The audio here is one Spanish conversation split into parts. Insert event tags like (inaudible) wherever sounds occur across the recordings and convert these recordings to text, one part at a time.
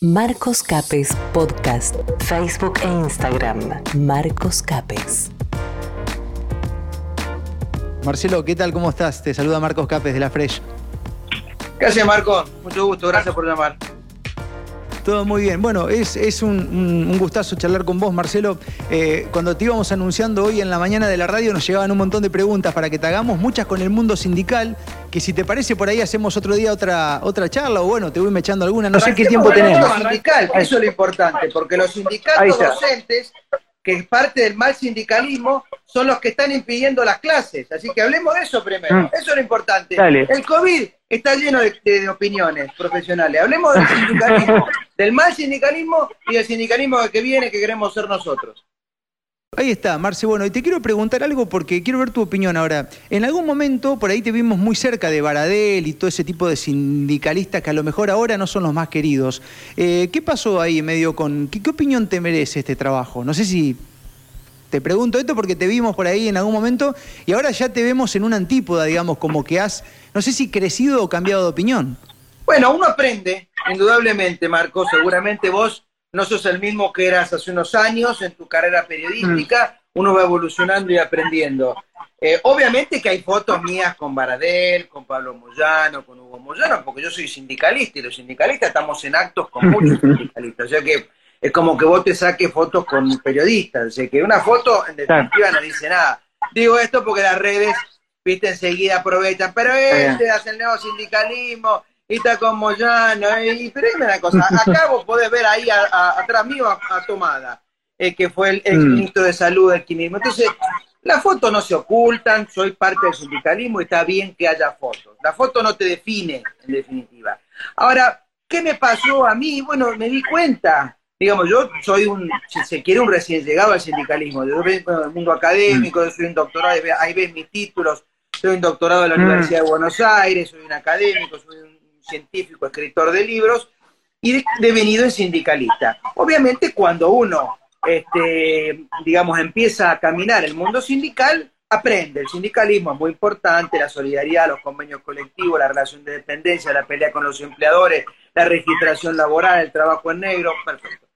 Marcos Capes Podcast, Facebook e Instagram. Marcos Capes. Marcelo, ¿qué tal? ¿Cómo estás? Te saluda Marcos Capes de La Fresh. Gracias, Marcos. Mucho gusto. Gracias por llamar. Todo muy bien. Bueno, es, un, gustazo charlar con vos, Marcelo. Eh, cuando te íbamos anunciando hoy en la mañana de la radio nos llegaban un montón de preguntas para que te hagamos, muchas con el mundo sindical, que si te parece por ahí hacemos otro día otra, otra charla o bueno, te voy echando alguna, no sé qué tiempo tenemos. Sindical, eso es lo importante, porque los sindicatos docentes que es parte del mal sindicalismo, son los que están impidiendo las clases. Así que hablemos de eso primero. Mm. Eso es lo importante. El COVID está lleno de, opiniones profesionales. Hablemos del sindicalismo, (laughs) del mal sindicalismo y del sindicalismo que viene que queremos ser nosotros. Ahí está, Marce. Bueno, y te quiero preguntar algo porque quiero ver tu opinión ahora. En algún momento, por ahí te vimos muy cerca de Baradel y todo ese tipo de sindicalistas que a lo mejor ahora no son los más queridos. Eh, ¿Qué pasó ahí medio con... ¿qué, opinión te merece este trabajo? No sé si te pregunto esto porque te vimos por ahí en algún momento y ahora ya te vemos en una antípoda, digamos, como que has, no sé si crecido o cambiado de opinión. Bueno, uno aprende, indudablemente, Marco. Seguramente vos no sos el mismo que eras hace unos años en tu carrera periodística, mm. uno va evolucionando y aprendiendo. Eh, obviamente que hay fotos mías con Baradel, con Pablo Moyano, con Hugo Moyano, porque yo soy sindicalista y los sindicalistas estamos en actos con muchos (laughs) sindicalistas. O sea que es como que vos te saques fotos con periodistas. O sea que una foto en definitiva no dice nada. Digo esto porque las redes, viste, enseguida aprovechan, pero este hace el nuevo sindicalismo, y está con Moyano, y, pero dime una cosa, acá vos podés ver ahí atrás mío a, Tomada, eh, que fue el, el, mm. ministro de Salud del quimismo. Entonces, las fotos no se ocultan, soy parte del sindicalismo y está bien que haya fotos. La foto no te define, en definitiva. Ahora, ¿qué me pasó a mí? Bueno, me di cuenta. Digamos, yo soy un, si se quiere, un recién llegado al sindicalismo. Yo vengo del mundo académico, soy un doctorado, ahí ves mis títulos. Soy un doctorado de la mm. Universidad de Buenos Aires, soy un académico, soy un científico, escritor de libros y devenido en sindicalista. Obviamente cuando uno, este, digamos, empieza a caminar el mundo sindical, aprende. El sindicalismo es muy importante, la solidaridad, los convenios colectivos, la relación de dependencia, la pelea con los empleadores, la registración laboral, el trabajo en negro, perfecto.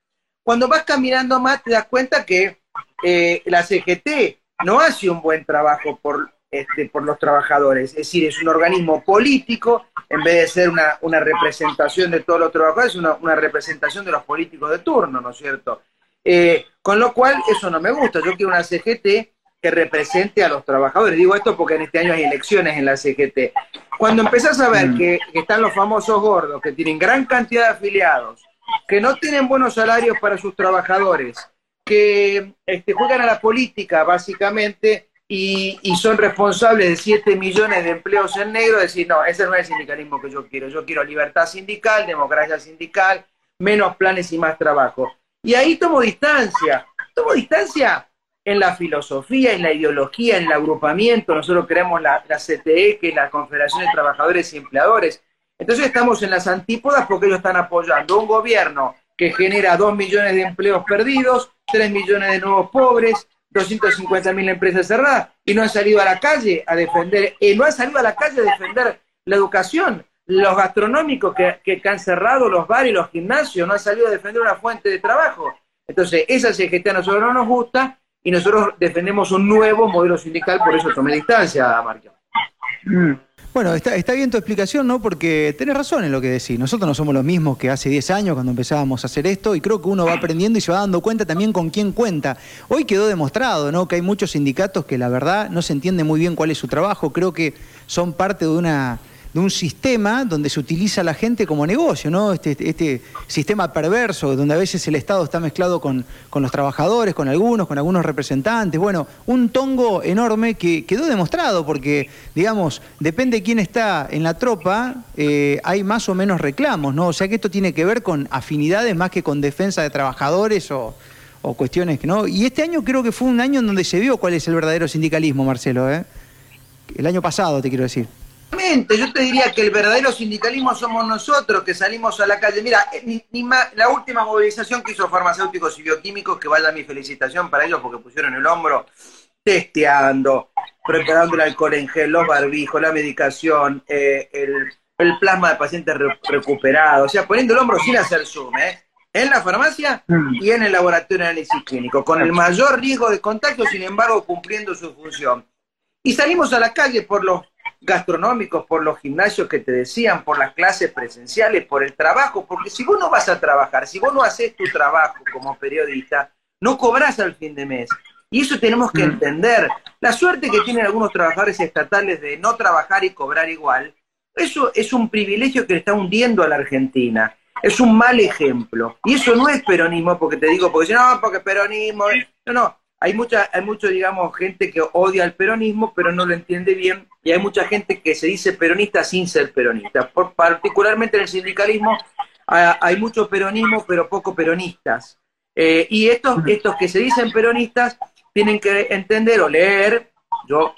Cuando vas caminando más te das cuenta que eh, la CGT no hace un buen trabajo por este, por los trabajadores. Es decir, es un organismo político, en vez de ser una, una representación de todos los trabajadores, es una, una, representación de los políticos de turno, ¿no es cierto? Eh, con lo cual, eso no me gusta. Yo quiero una CGT que represente a los trabajadores. Digo esto porque en este año hay elecciones en la CGT. Cuando empezás a ver mm. que, están los famosos gordos, que tienen gran cantidad de afiliados, que no tienen buenos salarios para sus trabajadores, que este, juegan a la política básicamente y, son responsables de 7 millones de empleos en negro, decir, no, ese no es el sindicalismo que yo quiero. Yo quiero libertad sindical, democracia sindical, menos planes y más trabajo. Y ahí tomo distancia. Tomo distancia en la filosofía, en la ideología, en el agrupamiento. Nosotros creemos la, la CTE, que es la Confederación de Trabajadores y Empleadores. Entonces estamos en las antípodas porque ellos están apoyando un gobierno que genera 2 millones de empleos perdidos, 3 millones de nuevos pobres, 250 mil empresas cerradas y no han salido a la calle a defender, y no han salido a la calle a defender la educación. Los gastronómicos que, que han cerrado, los bares y los gimnasios, no han salido a defender una fuente de trabajo. Entonces, esa CGT a nosotros no nos gusta y nosotros defendemos un nuevo modelo sindical, por eso tomé distancia, Marco. Mm. Bueno, está, está, bien tu explicación, ¿no? Porque tenés razón en lo que decís. Nosotros no somos los mismos que hace 10 años cuando empezábamos a hacer esto y creo que uno va aprendiendo y se va dando cuenta también con quién cuenta. Hoy quedó demostrado, ¿no? Que hay muchos sindicatos que la verdad no se entiende muy bien cuál es su trabajo. Creo que son parte de una de un sistema donde se utiliza la gente como negocio, ¿no? Este, este sistema perverso, donde a veces el Estado está mezclado con, los trabajadores, con algunos, con algunos representantes. Bueno, un tongo enorme que quedó demostrado, porque, digamos, depende de quién está en la tropa, eh, hay más o menos reclamos, ¿no? O sea que esto tiene que ver con afinidades más que con defensa de trabajadores o, o cuestiones que no. Y este año creo que fue un año en donde se vio cuál es el verdadero sindicalismo, Marcelo, ¿eh? El año pasado, te quiero decir yo te diría que el verdadero sindicalismo somos nosotros que salimos a la calle. Mira, eh, la última movilización que hizo farmacéuticos y bioquímicos, que vaya mi felicitación para ellos porque pusieron el hombro testeando, preparando el alcohol en gel, los barbijos, la medicación, eh, el plasma de pacientes recuperados, o sea, poniendo el hombro sin hacer zoom, ¿eh? en la farmacia y en el laboratorio de análisis clínico, con el mayor riesgo de contagio, sin embargo, cumpliendo su función. Y salimos a la calle por los gastronómicos, por los gimnasios que te decían, por las clases presenciales, por el trabajo, porque si vos no vas a trabajar, si vos no haces tu trabajo como periodista, no cobras al fin de mes. Y eso tenemos que mm. entender. La suerte que tienen algunos trabajadores estatales de no trabajar y cobrar igual, eso es un privilegio que le está hundiendo a la Argentina. Es un mal ejemplo. Y eso no es peronismo, porque te digo, porque si no, porque peronismo. No, no. Hay mucha, hay mucho, digamos, gente que odia el peronismo, pero no lo entiende bien. Y hay mucha gente que se dice peronista sin ser peronista. Por, particularmente en el sindicalismo hay mucho peronismo, pero poco peronistas. Eh, y estos, estos que se dicen peronistas tienen que entender o leer, yo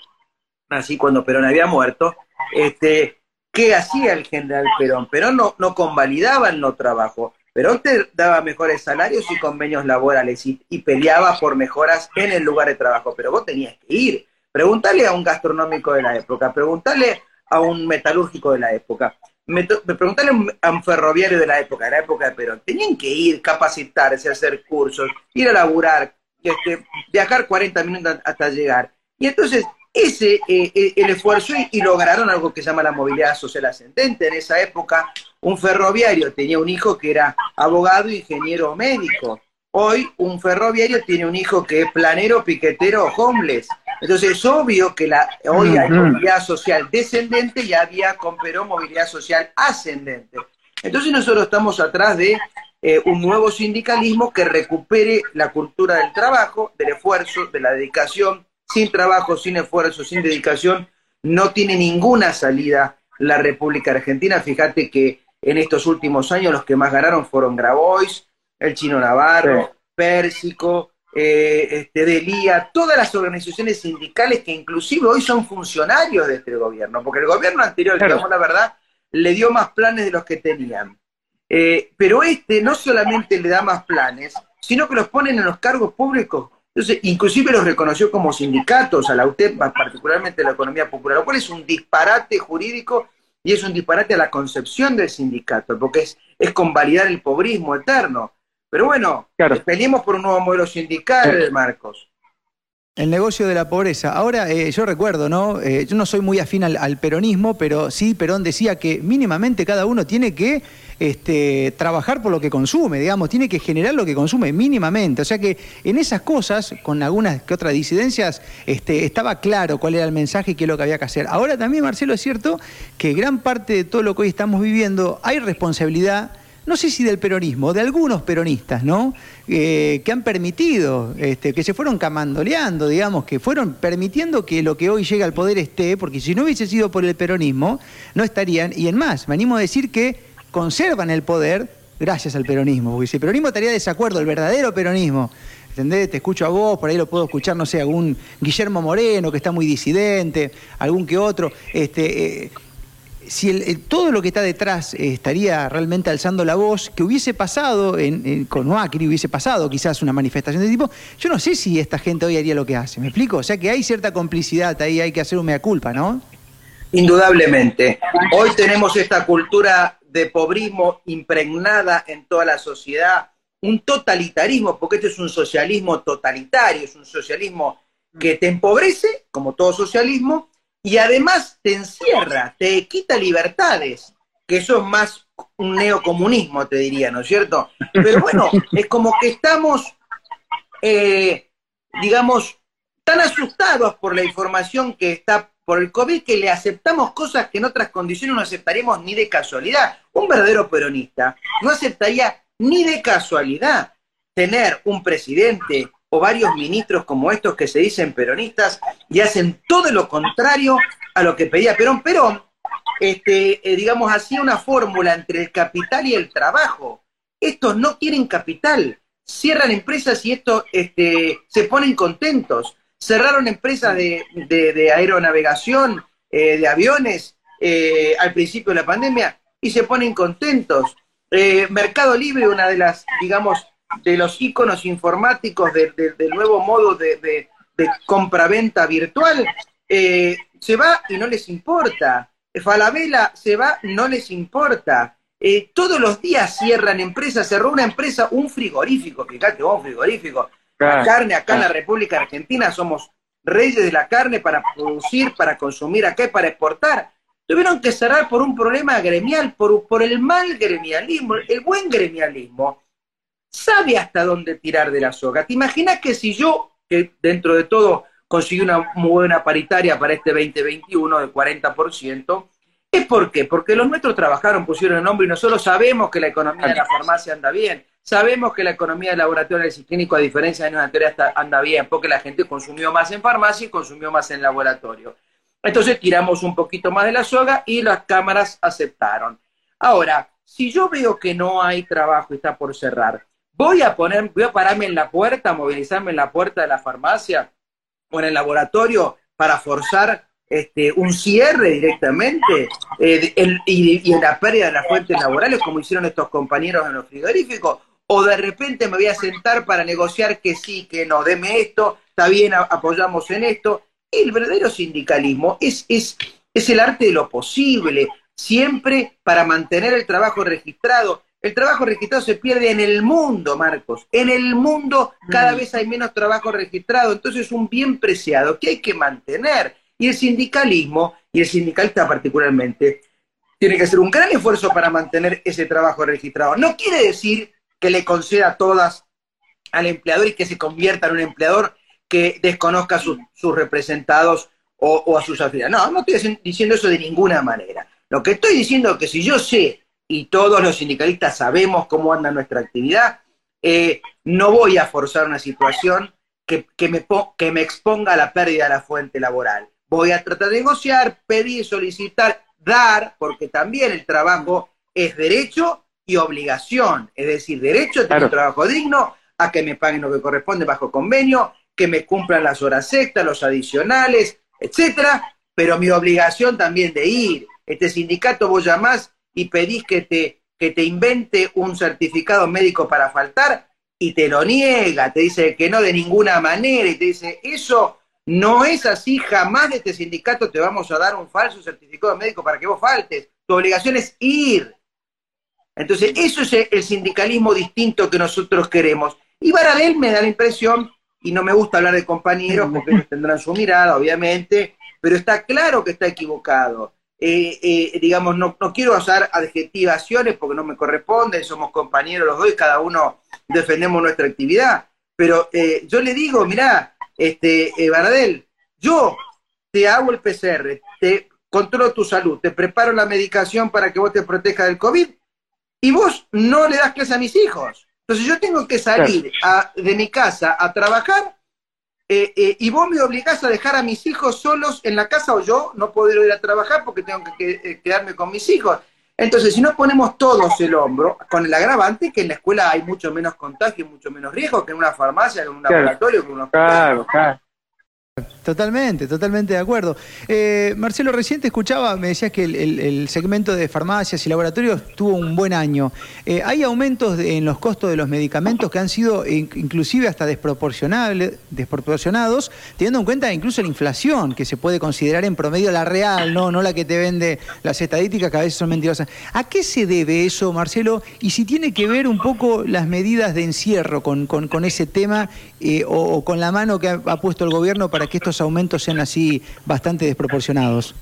nací cuando Perón había muerto, este, qué hacía el general Perón. Perón no, no convalidaba el no trabajo. Perón te daba mejores salarios y convenios laborales y, peleaba por mejoras en el lugar de trabajo, pero vos tenías que ir. Preguntale a un gastronómico de la época, preguntale a un metalúrgico de la época, me, preguntale a un ferroviario de la época, de la época de Perón. Tenían que ir, capacitarse, hacer cursos, ir a laburar, este, viajar 40 minutos hasta llegar. Y entonces ese eh, eh, el esfuerzo y, lograron algo que se llama la movilidad social ascendente. En esa época, un ferroviario tenía un hijo que era abogado, ingeniero médico. Hoy, un ferroviario tiene un hijo que es planero, piquetero, homeless. Entonces, es obvio que la, hoy hay movilidad social descendente y había con Perón movilidad social ascendente. Entonces, nosotros estamos atrás de eh, un nuevo sindicalismo que recupere la cultura del trabajo, del esfuerzo, de la dedicación, sin trabajo, sin esfuerzo, sin dedicación, no tiene ninguna salida la República Argentina. Fíjate que en estos últimos años los que más ganaron fueron Grabois, el Chino Navarro, Pérsico, eh, este, Delía, todas las organizaciones sindicales que inclusive hoy son funcionarios de este gobierno, porque el gobierno anterior, digamos la verdad, le dio más planes de los que tenían. Eh, pero este no solamente le da más planes, sino que los ponen en los cargos públicos. Entonces, inclusive los reconoció como sindicatos a la UTEP, particularmente la economía popular, lo cual es un disparate jurídico y es un disparate a la concepción del sindicato, porque es, es convalidar el pobrismo eterno. Pero bueno, claro. por un nuevo modelo sindical, Marcos. El negocio de la pobreza. Ahora, eh, yo recuerdo, ¿no? Eh, yo no soy muy afín al, peronismo, pero sí, Perón decía que mínimamente cada uno tiene que este, trabajar por lo que consume, digamos, tiene que generar lo que consume mínimamente. O sea que en esas cosas, con algunas que otras disidencias, este, estaba claro cuál era el mensaje y qué es lo que había que hacer. Ahora también, Marcelo, es cierto que gran parte de todo lo que hoy estamos viviendo hay responsabilidad no sé si del peronismo, de algunos peronistas, ¿no? Eh, que han permitido, este, que se fueron camandoleando, digamos, que fueron permitiendo que lo que hoy llega al poder esté, porque si no hubiese sido por el peronismo, no estarían, y en más, me animo a decir que conservan el poder gracias al peronismo, porque si el peronismo estaría de desacuerdo, el verdadero peronismo, ¿entendés? Te escucho a vos, por ahí lo puedo escuchar, no sé, algún Guillermo Moreno, que está muy disidente, algún que otro, este... Eh, si todo lo que está detrás eh, estaría realmente alzando la voz, que hubiese pasado en, con Macri, hubiese pasado quizás una manifestación de tipo, yo no sé si esta gente hoy haría lo que hace, ¿me explico? O sea que hay cierta complicidad ahí, hay que hacer un culpa, ¿no? Indudablemente. Hoy tenemos esta cultura de pobrismo impregnada en toda la sociedad, un totalitarismo, porque este es un socialismo totalitario, es un socialismo que te empobrece, como todo socialismo, y además te encierra, te quita libertades, que eso es más un neocomunismo, te diría, ¿no es cierto? Pero bueno, (laughs) es como que estamos, eh, digamos, tan asustados por la información que está por el COVID que le aceptamos cosas que en otras condiciones no aceptaríamos ni de casualidad. Un verdadero peronista no aceptaría ni de casualidad tener un presidente o varios ministros como estos que se dicen peronistas y hacen todo lo contrario a lo que pedía Perón. Perón, este, eh, digamos, hacía una fórmula entre el capital y el trabajo. Estos no quieren capital, cierran empresas y estos este, se ponen contentos. Cerraron empresas de, aeronavegación, eh, de aviones, eh, al principio de la pandemia y se ponen contentos. Mercado Libre, una de las, digamos, de los iconos informáticos del nuevo modo de, de, compraventa virtual, eh, se va y no les importa. Falabella se va, no les importa. Eh, todos los días cierran empresas, cerró una empresa, un frigorífico, fíjate vos, un frigorífico. La carne acá en la República Argentina somos reyes de la carne para producir, para consumir acá y para exportar. Tuvieron que cerrar por un problema gremial, por, por el mal gremialismo. El buen gremialismo sabe hasta dónde tirar de la soga. ¿Te imaginas que si yo, que dentro de todo conseguí una muy buena paritaria para este 2021 del 40%, ¿es por qué? Porque los nuestros trabajaron, pusieron el nombre y nosotros sabemos que la economía de la farmacia anda bien, sabemos que la economía del laboratorio y clínico, a diferencia de años anteriores, anda bien, porque la gente consumió más en farmacia y consumió más en laboratorio. Entonces tiramos un poquito más de la soga y las cámaras aceptaron. Ahora, si yo veo que no hay trabajo y está por cerrar, voy a poner, voy a pararme en la puerta, movilizarme en la puerta de la farmacia o en el laboratorio para forzar este, un cierre directamente eh, y, en la pérdida de las fuentes laborales, como hicieron estos compañeros en los frigoríficos, o de repente me voy a sentar para negociar que sí, que no, deme esto, está bien, apoyamos en esto. El verdadero sindicalismo es, es, es el arte de lo posible, siempre para mantener el trabajo registrado. El trabajo registrado se pierde en el mundo, Marcos. En el mundo cada mm. vez hay menos trabajo registrado, entonces es un bien preciado que hay que mantener. Y el sindicalismo, y el sindicalista particularmente, tiene que hacer un gran esfuerzo para mantener ese trabajo registrado. No quiere decir que le conceda todas al empleador y que se convierta en un empleador que desconozca a sus, representados o, o, a sus afiliados. No, no estoy diciendo eso de ninguna manera. Lo que estoy diciendo es que si yo sé y todos los sindicalistas sabemos cómo anda nuestra actividad, eh, no voy a forzar una situación que, me, que me exponga a la pérdida de la fuente laboral. Voy a tratar de negociar, pedir, solicitar, dar, porque también el trabajo es derecho y obligación. Es decir, derecho a tener un trabajo digno, a que me paguen lo que corresponde bajo convenio, que me cumplan las horas extras, los adicionales, etcétera, pero mi obligación también de ir. Este sindicato vos llamás y pedís que te, que te invente un certificado médico para faltar y te lo niega, te dice que no de ninguna manera y te dice, eso no es así, jamás de este sindicato te vamos a dar un falso certificado médico para que vos faltes, tu obligación es ir. Entonces, eso es el sindicalismo distinto que nosotros queremos. Y Baradel me da la impresión, y no me gusta hablar de compañeros porque ellos tendrán su mirada, obviamente, pero está claro que está equivocado. Eh, eh, digamos, no, no, quiero usar adjetivaciones porque no me corresponde, somos compañeros los dos y cada uno defendemos nuestra actividad, pero eh, yo le digo, mirá, este, Baradel, yo te hago el PCR, te controlo tu salud, te preparo la medicación para que vos te protejas del COVID y vos no le das clase a mis hijos. Entonces yo tengo que salir de mi casa a trabajar eh, eh, y vos me obligás a dejar a mis hijos solos en la casa o yo no puedo ir a trabajar porque tengo que, eh, quedarme con mis hijos. Entonces, si no ponemos todos el hombro, con el agravante que en la escuela hay mucho menos contagio y mucho menos riesgo que en una farmacia, que en un laboratorio, que en un Claro, claro. Totalmente, totalmente de acuerdo. Eh, Marcelo, reciente escuchaba, me decías que el, segmento de farmacias y laboratorios tuvo un buen año. Eh, ¿Hay aumentos en los costos de los medicamentos que han sido inclusive hasta desproporcionados, teniendo en cuenta incluso la inflación, que se puede considerar en promedio la real, no, no la que te vende las estadísticas, que a veces son mentirosas? ¿A qué se debe eso, Marcelo? Y si tiene que ver un poco las medidas de encierro con, ese tema eh, o, con la mano que ha puesto el gobierno para que estos aumentos sean así bastante desproporcionados?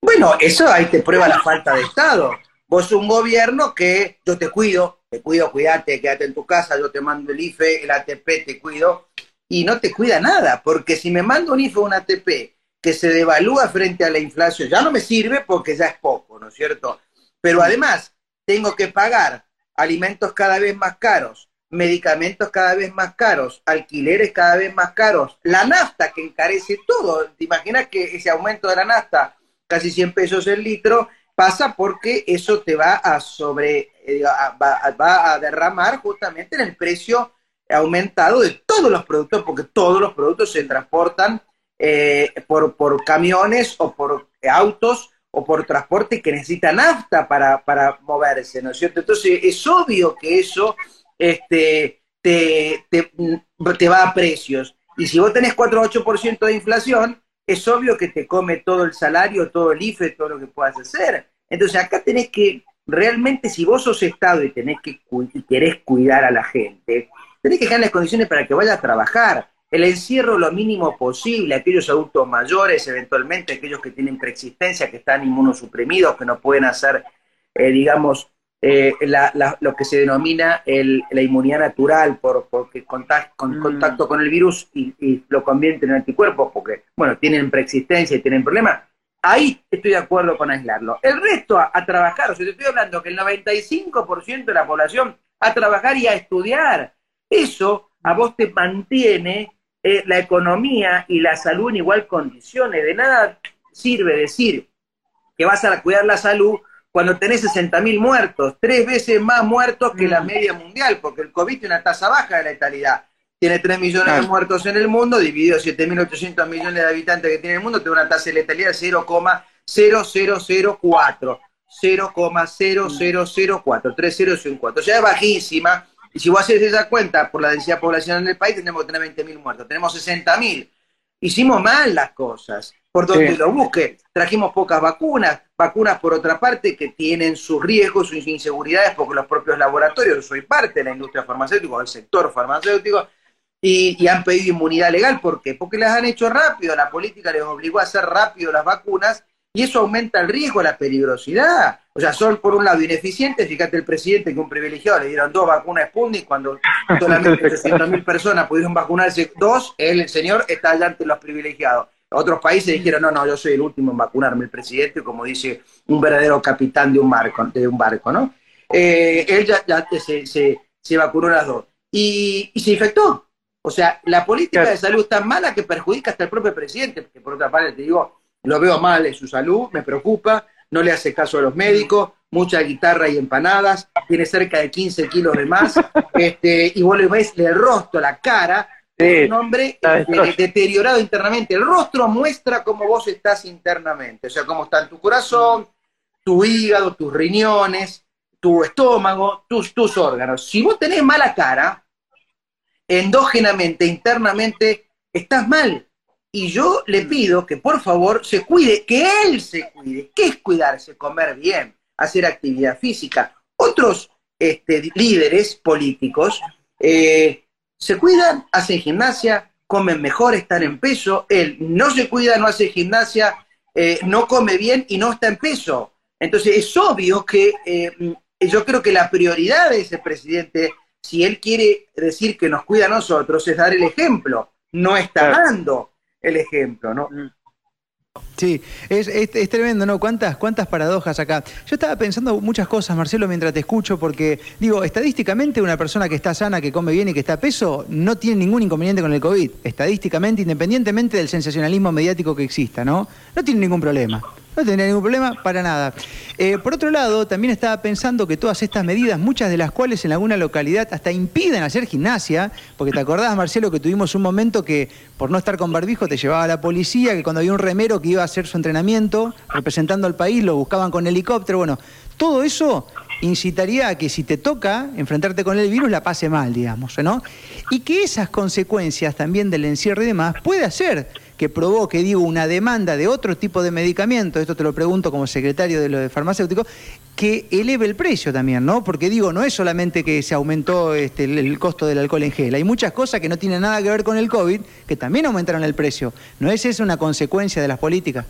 Bueno, eso ahí te prueba la falta de Estado. Vos un gobierno que yo te cuido, te cuido, cuídate, quédate en tu casa, yo te mando el IFE, el ATP, te cuido, y no te cuida nada, porque si me mando un IFE o un ATP que se devalúa frente a la inflación, ya no me sirve porque ya es poco, ¿no es cierto? Pero además, tengo que pagar alimentos cada vez más caros, medicamentos cada vez más caros, alquileres cada vez más caros, la nafta que encarece todo. ¿Te imaginas que ese aumento de la nafta, casi 100 pesos el litro, pasa porque eso te va a sobre, eh, va, a derramar justamente en el precio aumentado de todos los productos, porque todos los productos se transportan eh, por, por camiones o por autos o por transporte que necesita nafta para, para moverse, ¿no es cierto? Entonces es obvio que eso este, te, te, va a precios. Y si vos tenés 4 o 8% de inflación, es obvio que te come todo el salario, todo el IFE, todo lo que puedas hacer. Entonces acá tenés que, realmente si vos sos Estado y, tenés que, y querés cuidar a la gente, tenés que dejar las condiciones para que vaya a trabajar. El encierro lo mínimo posible, aquellos adultos mayores, eventualmente aquellos que tienen preexistencia, que están inmunosuprimidos, que no pueden hacer, eh, digamos, eh, lo que se denomina la inmunidad natural por, porque contacto, con, mm. contacto con el virus y, lo convierten en anticuerpos porque, bueno, tienen preexistencia y tienen problemas. Ahí estoy de acuerdo con aislarlo. El resto a, trabajar, o sea, te estoy hablando que el 95% de la población a trabajar y a estudiar. Eso a vos te mantiene eh, la economía y la salud en igual condiciones. De nada sirve decir que vas a cuidar la salud cuando tenés 60.000 muertos, tres veces más muertos que la mm. media mundial, porque el COVID tiene una tasa baja de letalidad. Tiene 3 millones de muertos en el mundo, dividido 7.800 millones de habitantes que tiene el mundo, tiene una tasa de letalidad de 0,0004. 0,0004, 3004. O sea, es bajísima. Y si vos haces esa cuenta por la densidad poblacional del país, tenemos que tener 20.000 muertos. Tenemos 60.000. Hicimos mal las cosas por donde lo busque. Trajimos pocas vacunas, vacunas por otra parte que tienen sus riesgos, sus inseguridades, porque los propios laboratorios, yo soy parte de la industria farmacéutica, del sector farmacéutico, y, han pedido inmunidad legal. ¿Por qué? Porque las han hecho rápido, la política les obligó a hacer rápido las vacunas, y eso aumenta el riesgo, la peligrosidad. O sea, son por un lado ineficientes, fíjate el presidente que un privilegiado le dieron dos vacunas Sputnik cuando solamente (laughs) 300.000 personas pudieron vacunarse dos, él, el señor, está allá ante los privilegiados. Otros países dijeron, no, no, yo soy el último en vacunarme, el presidente, como dice un verdadero capitán de un barco, de un barco ¿no? Eh, él ya, se, se, vacunó las dos. Y, se infectó. O sea, la política de salud es tan mala que perjudica hasta el propio presidente, porque por otra parte te digo, lo veo mal en su salud, me preocupa, no le hace caso a los médicos, mucha guitarra y empanadas, tiene cerca de 15 kilos de más, (laughs) este, y vos le ves el rostro, la cara, un hombre eh, deteriorado internamente. El rostro muestra cómo vos estás internamente, o sea, cómo está en tu corazón, tu hígado, tus riñones, tu estómago, tus, tus órganos. Si vos tenés mala cara, endógenamente, internamente, estás mal. Y yo le pido que por favor se cuide, que él se cuide. ¿Qué es cuidarse? Comer bien, hacer actividad física. Otros este, líderes políticos eh, se cuidan, hacen gimnasia, comen mejor, están en peso. Él no se cuida, no hace gimnasia, eh, no come bien y no está en peso. Entonces es obvio que eh, yo creo que la prioridad de ese presidente, si él quiere decir que nos cuida a nosotros, es dar el ejemplo. No está dando el ejemplo, ¿no? Sí, es, es, tremendo, ¿no? ¿Cuántas, ¿Cuántas paradojas acá? Yo estaba pensando muchas cosas, Marcelo, mientras te escucho, porque digo, estadísticamente una persona que está sana, que come bien y que está a peso, no tiene ningún inconveniente con el COVID. Estadísticamente, independientemente del sensacionalismo mediático que exista, ¿no? No tiene ningún problema. No tendría ningún problema para nada. Eh, por otro lado, también estaba pensando que todas estas medidas, muchas de las cuales en alguna localidad hasta impiden hacer gimnasia, porque te acordás, Marcelo, que tuvimos un momento que por no estar con barbijo te llevaba la policía, que cuando había un remero que iba a hacer su entrenamiento representando al país, lo buscaban con helicóptero. Bueno, todo eso incitaría a que si te toca enfrentarte con el virus la pase mal, digamos, ¿no? Y que esas consecuencias también del encierro y demás puede hacer que provoque, digo, una demanda de otro tipo de medicamento, esto te lo pregunto como secretario de lo de farmacéutico, que eleve el precio también, ¿no? Porque digo, no es solamente que se aumentó este, el, costo del alcohol en gel, hay muchas cosas que no tienen nada que ver con el COVID que también aumentaron el precio. ¿No es eso una consecuencia de las políticas?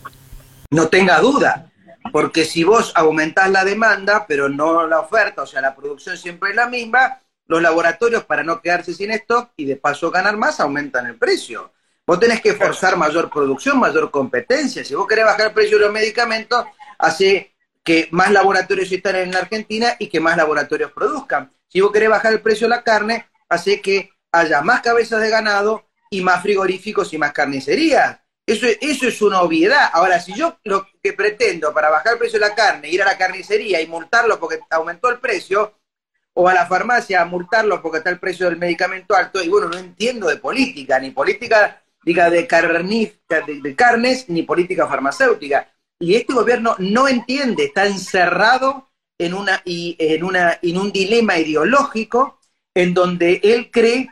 No tenga duda, porque si vos aumentás la demanda, pero no la oferta, o sea, la producción siempre es la misma, los laboratorios para no quedarse sin stock y de paso ganar más aumentan el precio. Vos tenés que forzar mayor producción, mayor competencia. Si vos querés bajar el precio de los medicamentos, hace que más laboratorios estén en la Argentina y que más laboratorios produzcan. Si vos querés bajar el precio de la carne, hace que haya más cabezas de ganado y más frigoríficos y más carnicerías. Eso, eso es una obviedad. Ahora, si yo lo que pretendo para bajar el precio de la carne, ir a la carnicería y multarlo porque aumentó el precio, o a la farmacia a multarlo porque está el precio del medicamento alto, y bueno, no entiendo de política, ni política diga de, de, carnes ni política farmacéutica. Y este gobierno no entiende, está encerrado en, una, en, una, en un dilema ideológico en donde él cree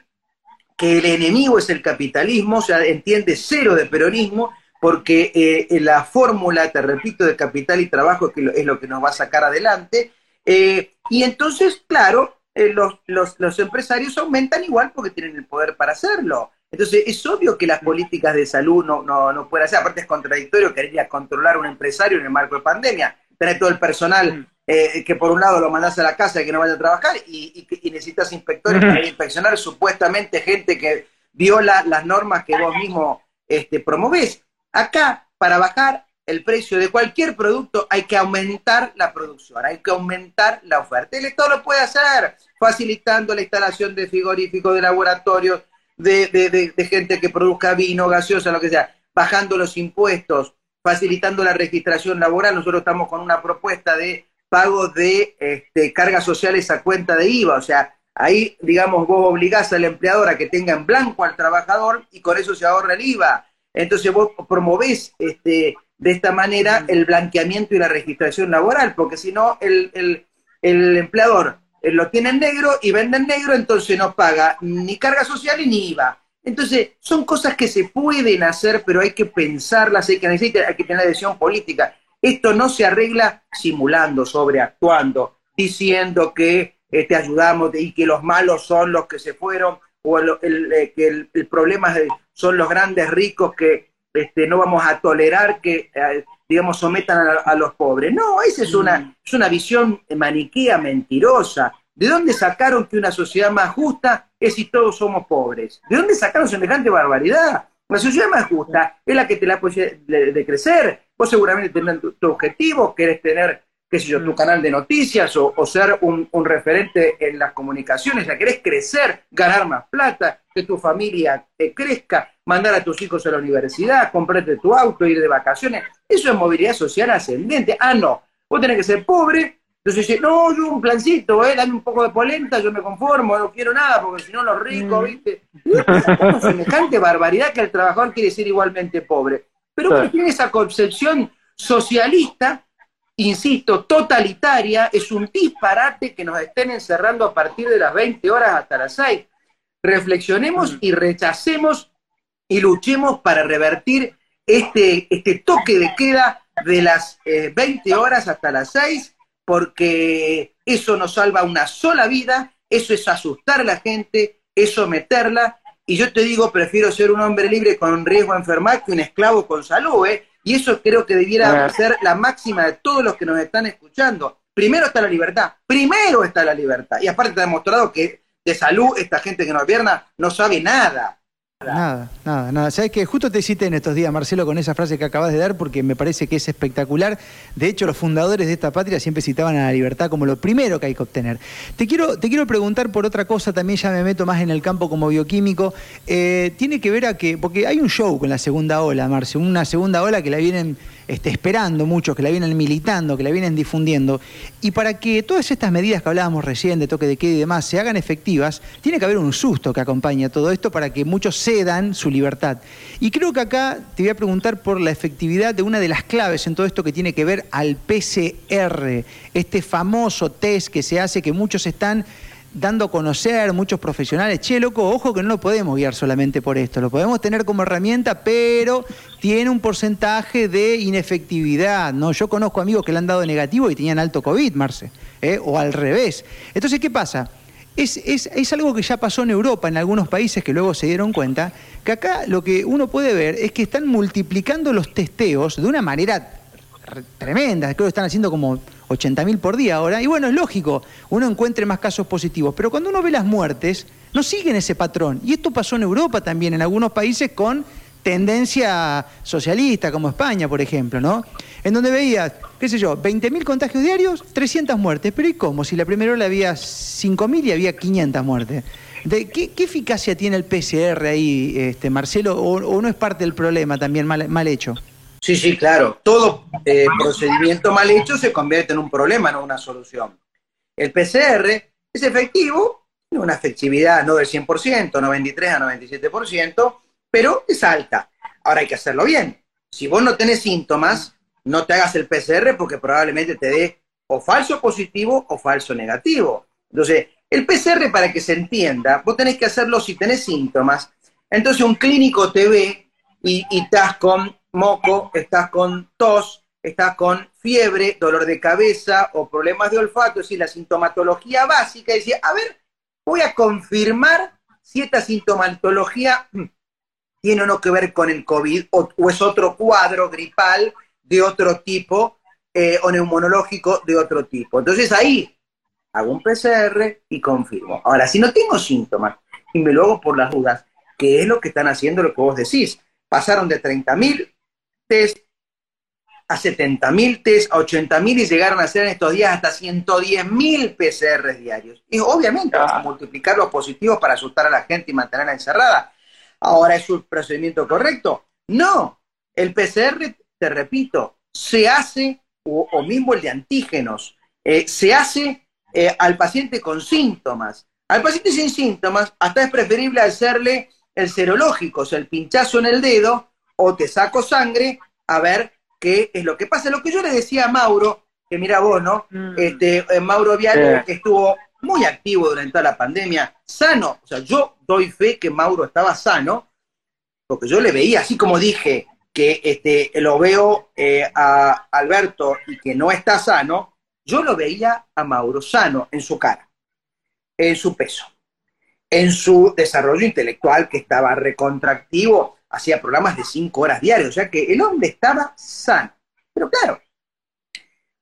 que el enemigo es el capitalismo, o sea, entiende cero de peronismo, porque eh, la fórmula, te repito, de capital y trabajo es lo que nos va a sacar adelante. Eh, y entonces, claro, eh, los, los, los, empresarios aumentan igual porque tienen el poder para hacerlo. Entonces, es obvio que las políticas de salud no, no, no pueden hacer. Aparte, es contradictorio querer controlar un empresario en el marco de pandemia. Tener todo el personal eh, que, por un lado, lo mandas a la casa y que no vaya a trabajar, y, y, necesitas inspectores para inspeccionar supuestamente gente que viola las normas que vos mismo este, promovés. Acá, para bajar el precio de cualquier producto, hay que aumentar la producción, hay que aumentar la oferta. El Estado lo puede hacer, facilitando la instalación de frigoríficos, de laboratorios, de, gente que produzca vino, gaseosa, lo que sea, bajando los impuestos, facilitando la registración laboral. Nosotros estamos con una propuesta de pago de este, cargas sociales a cuenta de IVA, o sea, ahí, digamos, vos obligás al empleador a que tenga en blanco al trabajador y con eso se ahorra el IVA. Entonces vos promovés este, de esta manera el blanqueamiento y la registración laboral, porque si no, el, el, el empleador lo tiene en negro y vende en negro, entonces no paga ni carga social ni IVA. Entonces, son cosas que se pueden hacer, pero hay que pensarlas, hay que, hay que tener decisión política. Esto no se arregla simulando, sobreactuando, diciendo que eh, te ayudamos y que los malos son los que se fueron, o el, eh, que el, problema son los grandes ricos que este, no vamos a tolerar que, digamos, sometan a, los pobres. No, esa es una, mm. es una visión maniquea mentirosa. ¿De dónde sacaron que una sociedad más justa es si todos somos pobres? ¿De dónde sacaron semejante barbaridad? La sociedad más justa es la que te la puede de, crecer. Vos seguramente tenés tu, objetivo, querés tener, qué sé yo, tu canal de noticias o, ser un, referente en las comunicaciones, ya querés crecer, ganar más plata, que tu familia crezca, mandar a tus hijos a la universidad, comprarte tu auto, ir de vacaciones. Eso es movilidad social ascendente. Ah, no, vos tenés que ser pobre. Entonces dice, no, yo un plancito, eh, dame un poco de polenta, yo me conformo, no quiero nada, porque si no los ricos, mm. ¿viste? Es (laughs) semejante barbaridad que el trabajador quiere ser igualmente pobre. Pero uno tiene esa concepción socialista, insisto, totalitaria, es un disparate que nos estén encerrando a partir de las 20 horas hasta las 6. Reflexionemos y rechacemos y luchemos para revertir este, este toque de queda de las 20 eh, horas hasta las 6, porque eso nos salva una sola vida, eso es asustar a la gente, es someterla, y yo te digo, prefiero ser un hombre libre con riesgo de enfermar que un esclavo con salud, ¿eh? Y eso creo que debiera ser la máxima de todos los que nos están escuchando. Primero está la libertad, primero está la libertad. Y aparte está demostrado que de salud esta gente que nos gobierna no sabe nada. Nada, nada, nada. Sabes que justo te cité en estos días, Marcelo, con esa frase que acabas de dar, porque me parece que es espectacular. De hecho, los fundadores de esta patria siempre citaban a la libertad como lo primero que hay que obtener. Te quiero, te quiero preguntar por otra cosa, también ya me meto más en el campo como bioquímico. Eh, tiene que ver a que, porque hay un show con la segunda ola, Marce, una segunda ola que la vienen este, esperando muchos, que la vienen militando, que la vienen difundiendo. Y para que todas estas medidas que hablábamos recién de toque de queda y demás se hagan efectivas, tiene que haber un susto que acompañe a todo esto para que muchos cedan su libertad. Y creo que acá te voy a preguntar por la efectividad de una de las claves en todo esto que tiene que ver al PCR, este famoso test que se hace que muchos están dando a conocer muchos profesionales, che, loco, ojo que no lo podemos guiar solamente por esto, lo podemos tener como herramienta, pero tiene un porcentaje de inefectividad, ¿no? Yo conozco amigos que le han dado negativo y tenían alto COVID, Marce, ¿eh? o al revés. Entonces, ¿qué pasa? Es, es, es, algo que ya pasó en Europa, en algunos países que luego se dieron cuenta, que acá lo que uno puede ver es que están multiplicando los testeos de una manera tremenda, creo que están haciendo como 80.000 por día ahora, y bueno, es lógico, uno encuentre más casos positivos, pero cuando uno ve las muertes, no siguen ese patrón. Y esto pasó en Europa también, en algunos países con tendencia socialista, como España, por ejemplo, ¿no? En donde veías, qué sé yo, 20.000 contagios diarios, 300 muertes. Pero ¿y cómo? Si la primera hora había 5.000 y había 500 muertes. ¿De qué, eficacia tiene el PCR ahí, este, Marcelo? O, no es parte del problema también mal hecho? Sí, sí, claro. Todo eh, procedimiento mal hecho se convierte en un problema, no una solución. El PCR es efectivo, tiene una efectividad no del 100%, 93 a 97%, pero es alta. Ahora hay que hacerlo bien. Si vos no tenés síntomas, no te hagas el PCR porque probablemente te dé o falso positivo o falso negativo. Entonces, el PCR, para que se entienda, vos tenés que hacerlo si tenés síntomas. Entonces, un clínico te ve y, y estás con moco, estás con tos, estás con fiebre, dolor de cabeza o problemas de olfato, es decir, la sintomatología básica, decir, a ver, voy a confirmar si esta sintomatología mm, tiene o no que ver con el COVID o, es otro cuadro gripal de otro tipo eh, o neumonológico de otro tipo. Entonces ahí hago un PCR y confirmo. Ahora, si no tengo síntomas y me lo hago por las dudas, ¿qué es lo que están haciendo lo que vos decís? Pasaron de 30.000 test a 70.000 test, a 80.000 y llegaron a ser en estos días hasta 110.000 PCR diarios. Y obviamente vamos a ah. multiplicar los positivos para asustar a la gente y mantenerla encerrada. Ahora, ¿es un procedimiento correcto? No. El PCR, te repito, se hace, o, mismo el de antígenos, eh, se hace eh, al paciente con síntomas. Al paciente sin síntomas, hasta es preferible hacerle el serológico, o sea, el pinchazo en el dedo, o te saco sangre a ver qué es lo que pasa. Lo que yo le decía a Mauro, que mira vos, ¿no? Mm. Este, eh, Mauro Viale, que estuvo muy activo durante toda la pandemia, sano. O sea, yo doy fe que Mauro estaba sano, porque yo le veía, así como dije que este, lo veo eh, a Alberto y que no está sano, yo lo veía a Mauro sano en su cara, en su peso, en su desarrollo intelectual que estaba recontractivo, hacía programas de cinco horas diarias, o sea que el hombre estaba sano. Pero claro,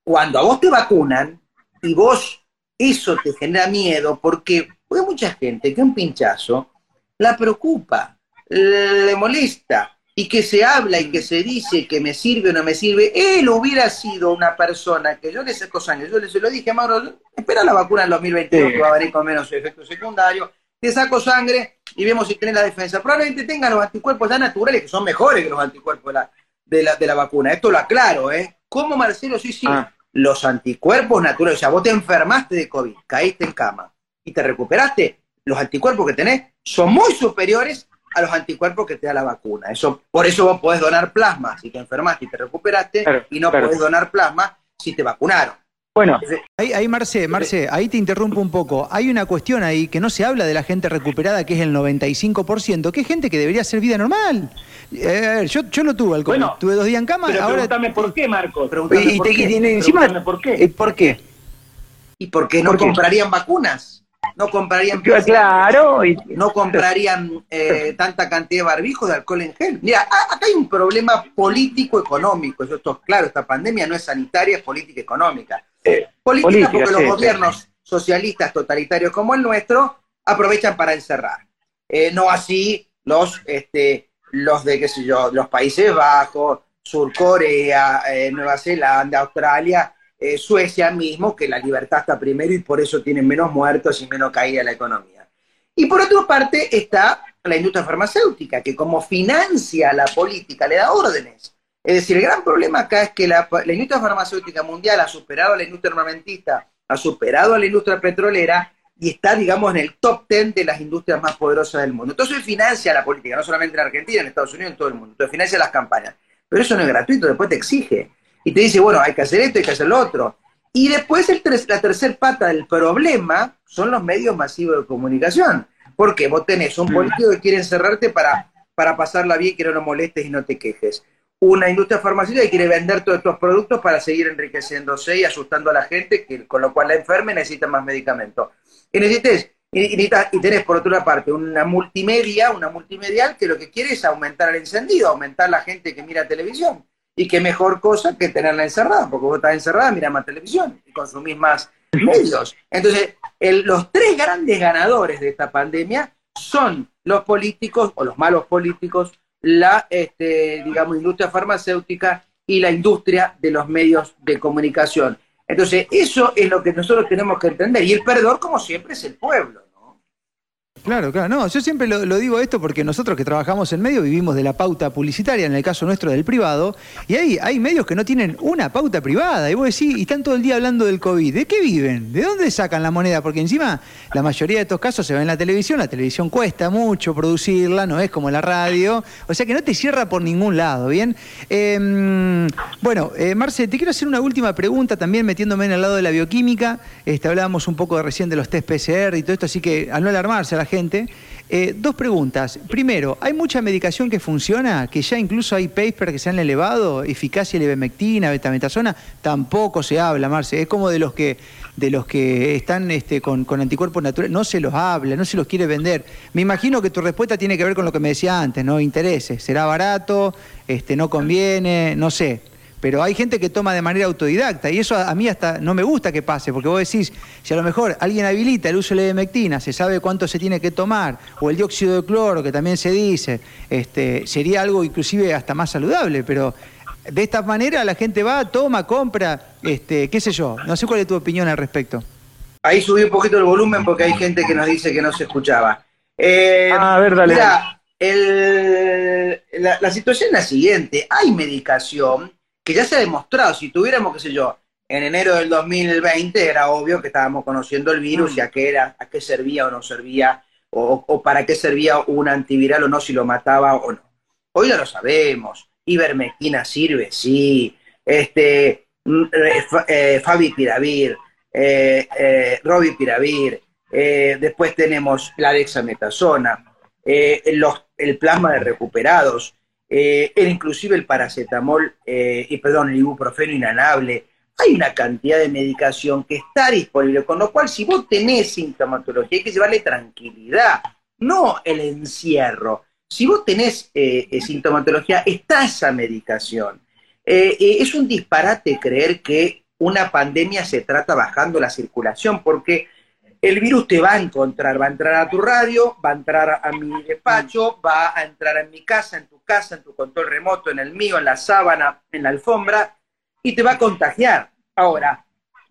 cuando a vos te vacunan y vos eso te genera miedo, porque hay mucha gente que un pinchazo la preocupa, le molesta, y que se habla y que se dice que me sirve o no me sirve, él hubiera sido una persona que yo le saco años, yo le se lo dije Mauro, espera la vacuna en 2022 que va a venir con menos efectos secundarios, te saco sangre y vemos si tiene la defensa. Probablemente tenga los anticuerpos ya naturales, que son mejores que los anticuerpos de la, de la, vacuna. Esto lo aclaro, ¿eh? ¿Cómo, Marcelo? Sí, sí. Ah. Los anticuerpos naturales, o sea, vos te enfermaste de COVID, caíste en cama y te recuperaste, los anticuerpos que tenés son muy superiores a los anticuerpos que te da la vacuna. Eso, por eso vos podés donar plasma si te enfermaste y te recuperaste, y no podés donar plasma si te vacunaron. Bueno, ahí, ahí Marce, Marce, ahí te interrumpo un poco. Hay una cuestión ahí que no se habla de la gente recuperada, que es el 95%, que es gente que debería hacer vida normal. Eh, yo, yo no tuve alcohol, tuve dos días en cama. Pero ahora... pregúntame por qué, Marco. y, por, qué. encima, por qué. ¿Por qué? Y porque no comprarían vacunas. No comprarían. Claro. No comprarían eh, tanta cantidad de barbijos de alcohol en gel. Mira, acá hay un problema político-económico. Esto claro, esta pandemia no es sanitaria, es política económica. Eh, política, porque los gobiernos socialistas totalitarios como el nuestro aprovechan para encerrar. Eh, no así los, este, los de, qué sé yo, los Países Bajos, Sur Corea, eh, Nueva Zelanda, Australia, Suecia mismo, que la libertad está primero y por eso tienen menos muertos y menos caída la economía. Y por otra parte está la industria farmacéutica, que como financia la política, le da órdenes es decir, el gran problema acá es que la, industria farmacéutica mundial ha superado a la industria armamentista, ha superado a la industria petrolera y está, digamos, en el top ten de las industrias más poderosas del mundo. Entonces financia la política, no solamente en Argentina, en Estados Unidos, en todo el mundo. Entonces financia las campañas. Pero eso no es gratuito, después te exige. Y te dice, bueno, hay que hacer esto, hay que hacer lo otro. Y después la tercera pata del problema son los medios masivos de comunicación. Porque vos tenés un mm. político que quiere encerrarte para, para pasarla bien, que no lo molestes y no te quejes una industria farmacéutica que quiere vender todos estos productos para seguir enriqueciéndose y asustando a la gente, que, con lo cual la enferme necesita más medicamentos. Y necesites, y, tenés por otra parte una multimedia, una multimedial que lo que quiere es aumentar el encendido, aumentar la gente que mira televisión. Y qué mejor cosa que tenerla encerrada, porque vos estás encerrada, mira más televisión y consumís más medios. Entonces, los tres grandes ganadores de esta pandemia son los políticos o los malos políticos la, este, digamos, industria farmacéutica y la industria de los medios de comunicación. Entonces, eso es lo que nosotros tenemos que entender. Y el perdedor, como siempre, es el pueblo. Claro, claro. No, yo siempre lo, digo esto porque nosotros que trabajamos en medio vivimos de la pauta publicitaria, en el caso nuestro del privado, y hay, hay medios que no tienen una pauta privada. Y vos decís, y están todo el día hablando del COVID. ¿De qué viven? ¿De dónde sacan la moneda? Porque encima la mayoría de estos casos se ven en la televisión, la televisión cuesta mucho producirla, no es como la radio. O sea que no te cierra por ningún lado, ¿bien? Em, bueno, eh, Marce, te quiero hacer una última pregunta también metiéndome en el lado de la bioquímica. Este, hablábamos un poco recién de los test PCR y todo esto, así que al no alarmarse la gente. Eh, dos preguntas. Primero, ¿hay mucha medicación que funciona? Que ya incluso hay papers que se han elevado, eficacia de ivermectina, betametasona, tampoco se habla, Marce. Es como de los que de los que están este, con, anticuerpos naturales, no se los habla, no se los quiere vender. Me imagino que tu respuesta tiene que ver con lo que me decía antes, ¿no? Intereses. ¿Será barato? Este, ¿No conviene? No sé pero hay gente que toma de manera autodidacta y eso a, mí hasta no me gusta que pase, porque vos decís, si a lo mejor alguien habilita el uso de la ivermectina, se sabe cuánto se tiene que tomar, o el dióxido de cloro, que también se dice, este, sería algo inclusive hasta más saludable, pero de esta manera la gente va, toma, compra, este, qué sé yo, no sé cuál es tu opinión al respecto. Ahí subí un poquito el volumen porque hay gente que nos dice que no se escuchaba. Eh, ah, a ver, dale. Mira, la, la situación es la siguiente, hay medicación que ya se ha demostrado, si tuviéramos, qué sé yo, en enero del 2020 era obvio que estábamos conociendo el virus y a qué, era, a qué servía o no servía, o, para qué servía un antiviral o no, si lo mataba o no. Hoy ya lo sabemos. Ivermectina sirve, sí. Este, mm, eh, Fabi Piravir, eh, eh, Robi Piravir, eh, después tenemos la dexametasona, los, el plasma de recuperados, eh, inclusive el paracetamol, eh, y perdón, el ibuprofeno inanable. Hay una cantidad de medicación que está disponible, con lo cual si vos tenés sintomatología hay que llevarle tranquilidad, no el encierro. Si vos tenés eh, eh, sintomatología, está esa medicación. es un disparate creer que una pandemia se trata bajando la circulación, porque el virus te va a encontrar, va a entrar a tu radio, va a entrar a mi despacho, va a entrar en mi casa, en tu casa, en tu control remoto, en el mío, en la sábana, en la alfombra, y te va a contagiar. Ahora,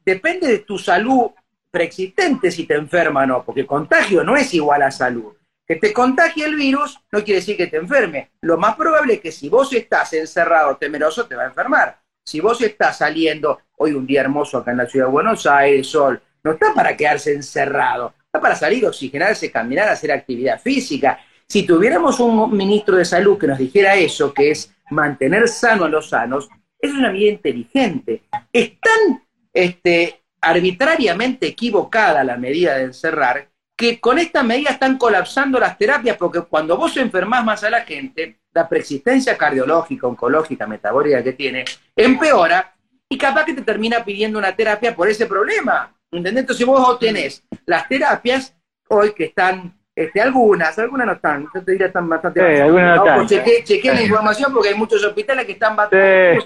depende de tu salud preexistente si te enferma o no, porque contagio no es igual a salud. Que te contagie el virus no quiere decir que te enferme. Lo más probable es que si vos estás encerrado, temeroso, te va a enfermar. Si vos estás saliendo, hoy un día hermoso acá en la ciudad de Buenos Aires, sol, no está para quedarse encerrado, está para salir, oxigenarse, caminar, hacer actividad física. Si tuviéramos un ministro de salud que nos dijera eso, que es mantener sano a los sanos, es una medida inteligente. Es tan este, arbitrariamente equivocada la medida de encerrar que con esta medida están colapsando las terapias, porque cuando vos enfermás más a la gente, la preexistencia cardiológica, oncológica, metabólica que tiene, empeora y capaz que te termina pidiendo una terapia por ese problema. ¿Entendés? Entonces vos tenés las terapias hoy que están, este, algunas, algunas no están, yo te diría están bastante... Sí, algunas no, están. Chequé, la información porque hay muchos hospitales que están bastante,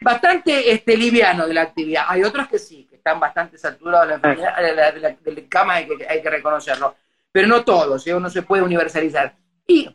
bastante este, livianos de la actividad. Hay otros que sí, que están bastante saturados de la enfermedad, de la, de la, cama, hay que, hay que reconocerlo. Pero no todos, ¿sí? uno se puede universalizar. Y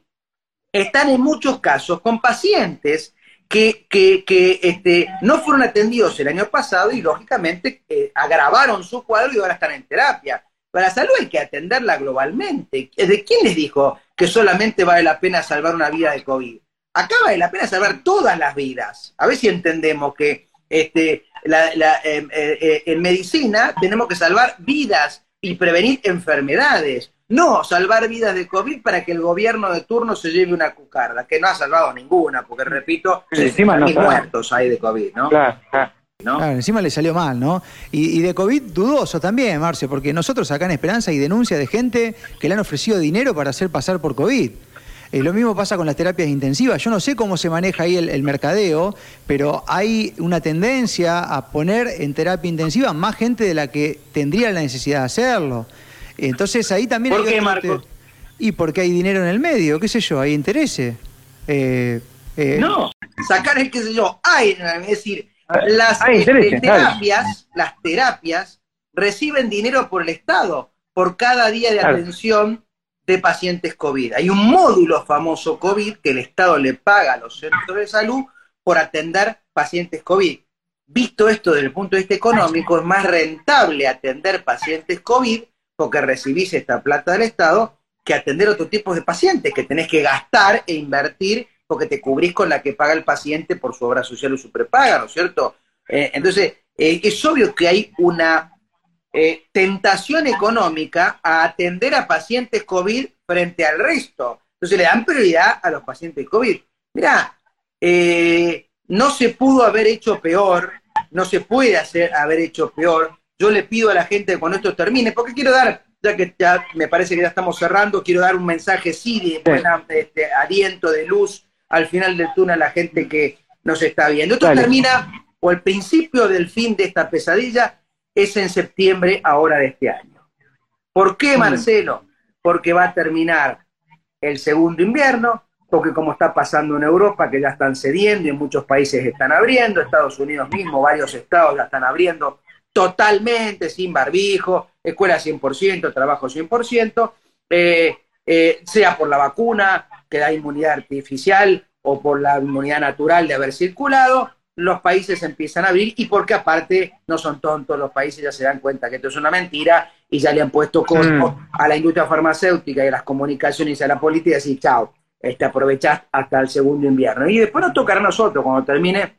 están en muchos casos con pacientes que, que, este, no fueron atendidos el año pasado y lógicamente agravaron su cuadro y ahora están en terapia. Para la salud hay que atenderla globalmente. ¿De quién les dijo que solamente vale la pena salvar una vida de COVID? Acá vale la pena salvar todas las vidas. A ver si entendemos que este, em, eh, eh, en medicina tenemos que salvar vidas y prevenir enfermedades. No, salvar vidas de COVID para que el gobierno de turno se lleve una cucarda, que no ha salvado ninguna, porque repito, encima no muertos hay de COVID, ¿no? Claro, claro. encima le salió mal, ¿no? Y, de COVID dudoso también, Marce, porque nosotros acá en Esperanza hay denuncia de gente que le han ofrecido dinero para hacer pasar por COVID. Eh, lo mismo pasa con las terapias intensivas. Yo no sé cómo se maneja ahí el, mercadeo, pero hay una tendencia a poner en terapia intensiva más gente de la que tendría la necesidad de hacerlo. Entonces ahí también... ¿Por qué, Marco? Y porque hay dinero en el medio, qué sé yo, hay intereses. Eh, eh, no, sacar el qué sé yo, hay, es decir, las este, terapias, las terapias reciben dinero por el Estado por cada día de atención de pacientes COVID. Hay un módulo famoso COVID que el Estado le paga a los centros de salud por atender pacientes COVID. Visto esto desde el punto de vista económico, es más rentable atender pacientes COVID porque recibís esta plata del Estado que atender otro tipo de pacientes que tenés que gastar e invertir porque te cubrís con la que paga el paciente por su obra social o su prepaga, ¿no es cierto? Eh, entonces, eh, es obvio que hay una eh, tentación económica a atender a pacientes COVID frente al resto. Entonces le dan prioridad a los pacientes COVID. Mirá, no se pudo haber hecho peor, no se puede hacer, haber hecho peor yo le pido a la gente cuando esto termine, porque quiero dar ya que ya me parece que ya estamos cerrando, quiero dar un mensaje sí de buena este, aliento, de luz al final del túnel a la gente que nos está viendo. Esto termina, o el principio del fin de esta pesadilla es en septiembre ahora de este año. ¿Por qué, Marcelo? Porque va a terminar el segundo invierno, porque como está pasando en Europa, que ya están cediendo y en muchos países están abriendo, Estados Unidos mismo, varios estados ya están abriendo totalmente, sin barbijo, escuela 100%, trabajo 100%, eh, eh, sea por la vacuna que da inmunidad artificial o por la inmunidad natural de haber circulado, los países empiezan a abrir y porque aparte no son tontos, los países ya se dan cuenta que esto es una mentira y ya le han puesto costo mm. a la industria farmacéutica y a las comunicaciones y a la política y decir, chao, este, aprovechás hasta el segundo invierno. Y después nos tocará a nosotros, cuando termine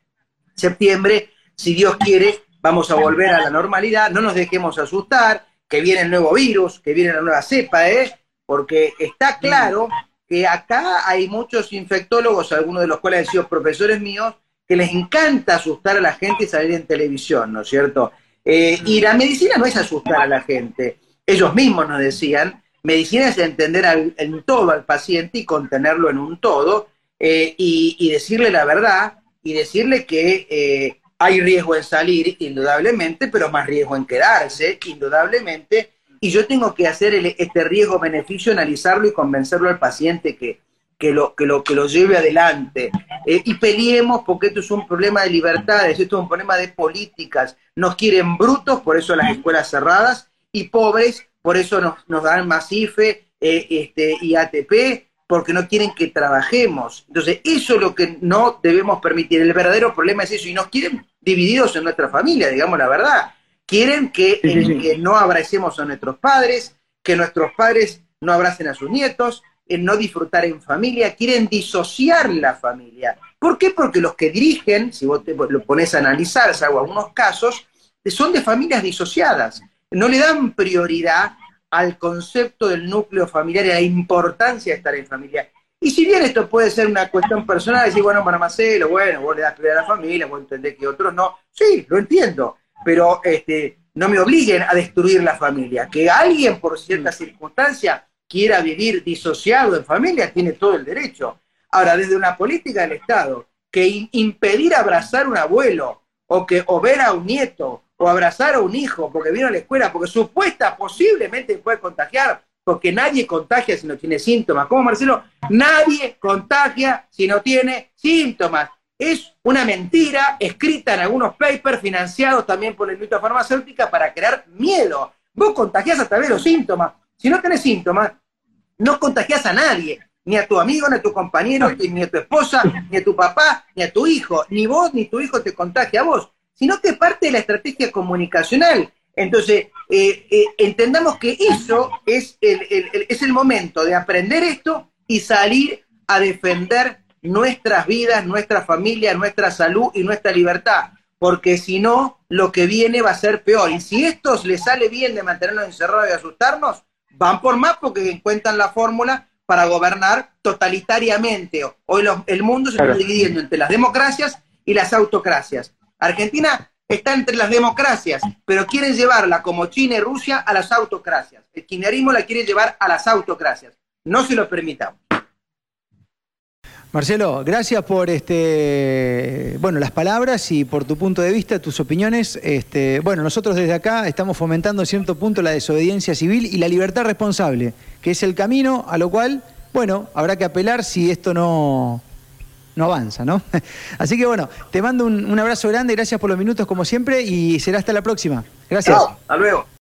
septiembre, si Dios quiere, vamos a volver a la normalidad, no nos dejemos asustar, que viene el nuevo virus, que viene la nueva cepa, ¿eh? porque está claro que acá hay muchos infectólogos, algunos de los cuales han sido profesores míos, que les encanta asustar a la gente y salir en televisión, ¿no es cierto? Eh, y la medicina no es asustar a la gente. Ellos mismos nos decían, medicina es entender en todo al paciente y contenerlo en un todo, eh, y, decirle la verdad, y decirle que eh, hay riesgo en salir, indudablemente, pero más riesgo en quedarse, indudablemente. Y yo tengo que hacer este riesgo-beneficio, analizarlo y convencerlo al paciente que, que, lo, que, lo, que lo lleve adelante. Eh, y peleemos porque esto es un problema de libertades, esto es un problema de políticas. Nos quieren brutos, por eso las escuelas cerradas, y pobres, por eso nos, nos dan más IFE eh, este, y ATP, porque no quieren que trabajemos. Entonces, eso es lo que no debemos permitir. El verdadero problema es eso. Y nos quieren divididos en nuestra familia, digamos la verdad. Quieren que, que no abracemos a nuestros padres, que nuestros padres no abracen a sus nietos, en no disfrutar en familia, quieren disociar la familia. ¿Por qué? Porque los que dirigen, si vos te lo pones a analizar, salvo algunos casos, son de familias disociadas. No le dan prioridad al concepto del núcleo familiar y a la importancia de estar en familia. Y si bien esto puede ser una cuestión personal, decir, bueno, para Marcelo, bueno, vos le das prioridad a la familia, vos entendés que otros no, sí, lo entiendo, pero este, no me obliguen a destruir la familia. Que alguien, por cierta circunstancia, quiera vivir disociado en familia, tiene todo el derecho. Ahora, desde una política del Estado, que impedir abrazar a un abuelo, o, que, o ver a un nieto, o abrazar a un hijo porque vino a la escuela, porque supuesta posiblemente puede contagiar, porque nadie contagia si no tiene síntomas. ¿Cómo, Marcelo? Nadie contagia si no tiene síntomas. Es una mentira escrita en algunos papers financiados también por la industria farmacéutica para crear miedo. Vos contagiás a través de los síntomas. Si no tenés síntomas, no contagias a nadie, ni a tu amigo, ni a tu compañero, ni a tu esposa, ni a tu papá, ni a tu hijo, ni vos ni tu hijo te contagia a vos, sino que parte de la estrategia comunicacional. Entonces, eh, eh, entendamos que eso es el, es el momento de aprender esto y salir a defender nuestras vidas, nuestra familia, nuestra salud y nuestra libertad, porque si no, lo que viene va a ser peor. Y si esto les sale bien de mantenernos encerrados y asustarnos, van por más porque encuentran la fórmula para gobernar totalitariamente. Hoy el mundo se está dividiendo entre las democracias y las autocracias. Argentina está entre las democracias, pero quieren llevarla como China y Rusia a las autocracias. El kirchnerismo la quiere llevar a las autocracias. No se lo permitamos. Marcelo, gracias por este, bueno, las palabras y por tu punto de vista, tus opiniones. Este, bueno, nosotros desde acá estamos fomentando en cierto punto la desobediencia civil y la libertad responsable, que es el camino a lo cual, bueno, habrá que apelar si esto no, no avanza, ¿no? (laughs) Así que bueno, te mando un, un abrazo grande, gracias por los minutos como siempre y será hasta la próxima. Gracias. hasta luego.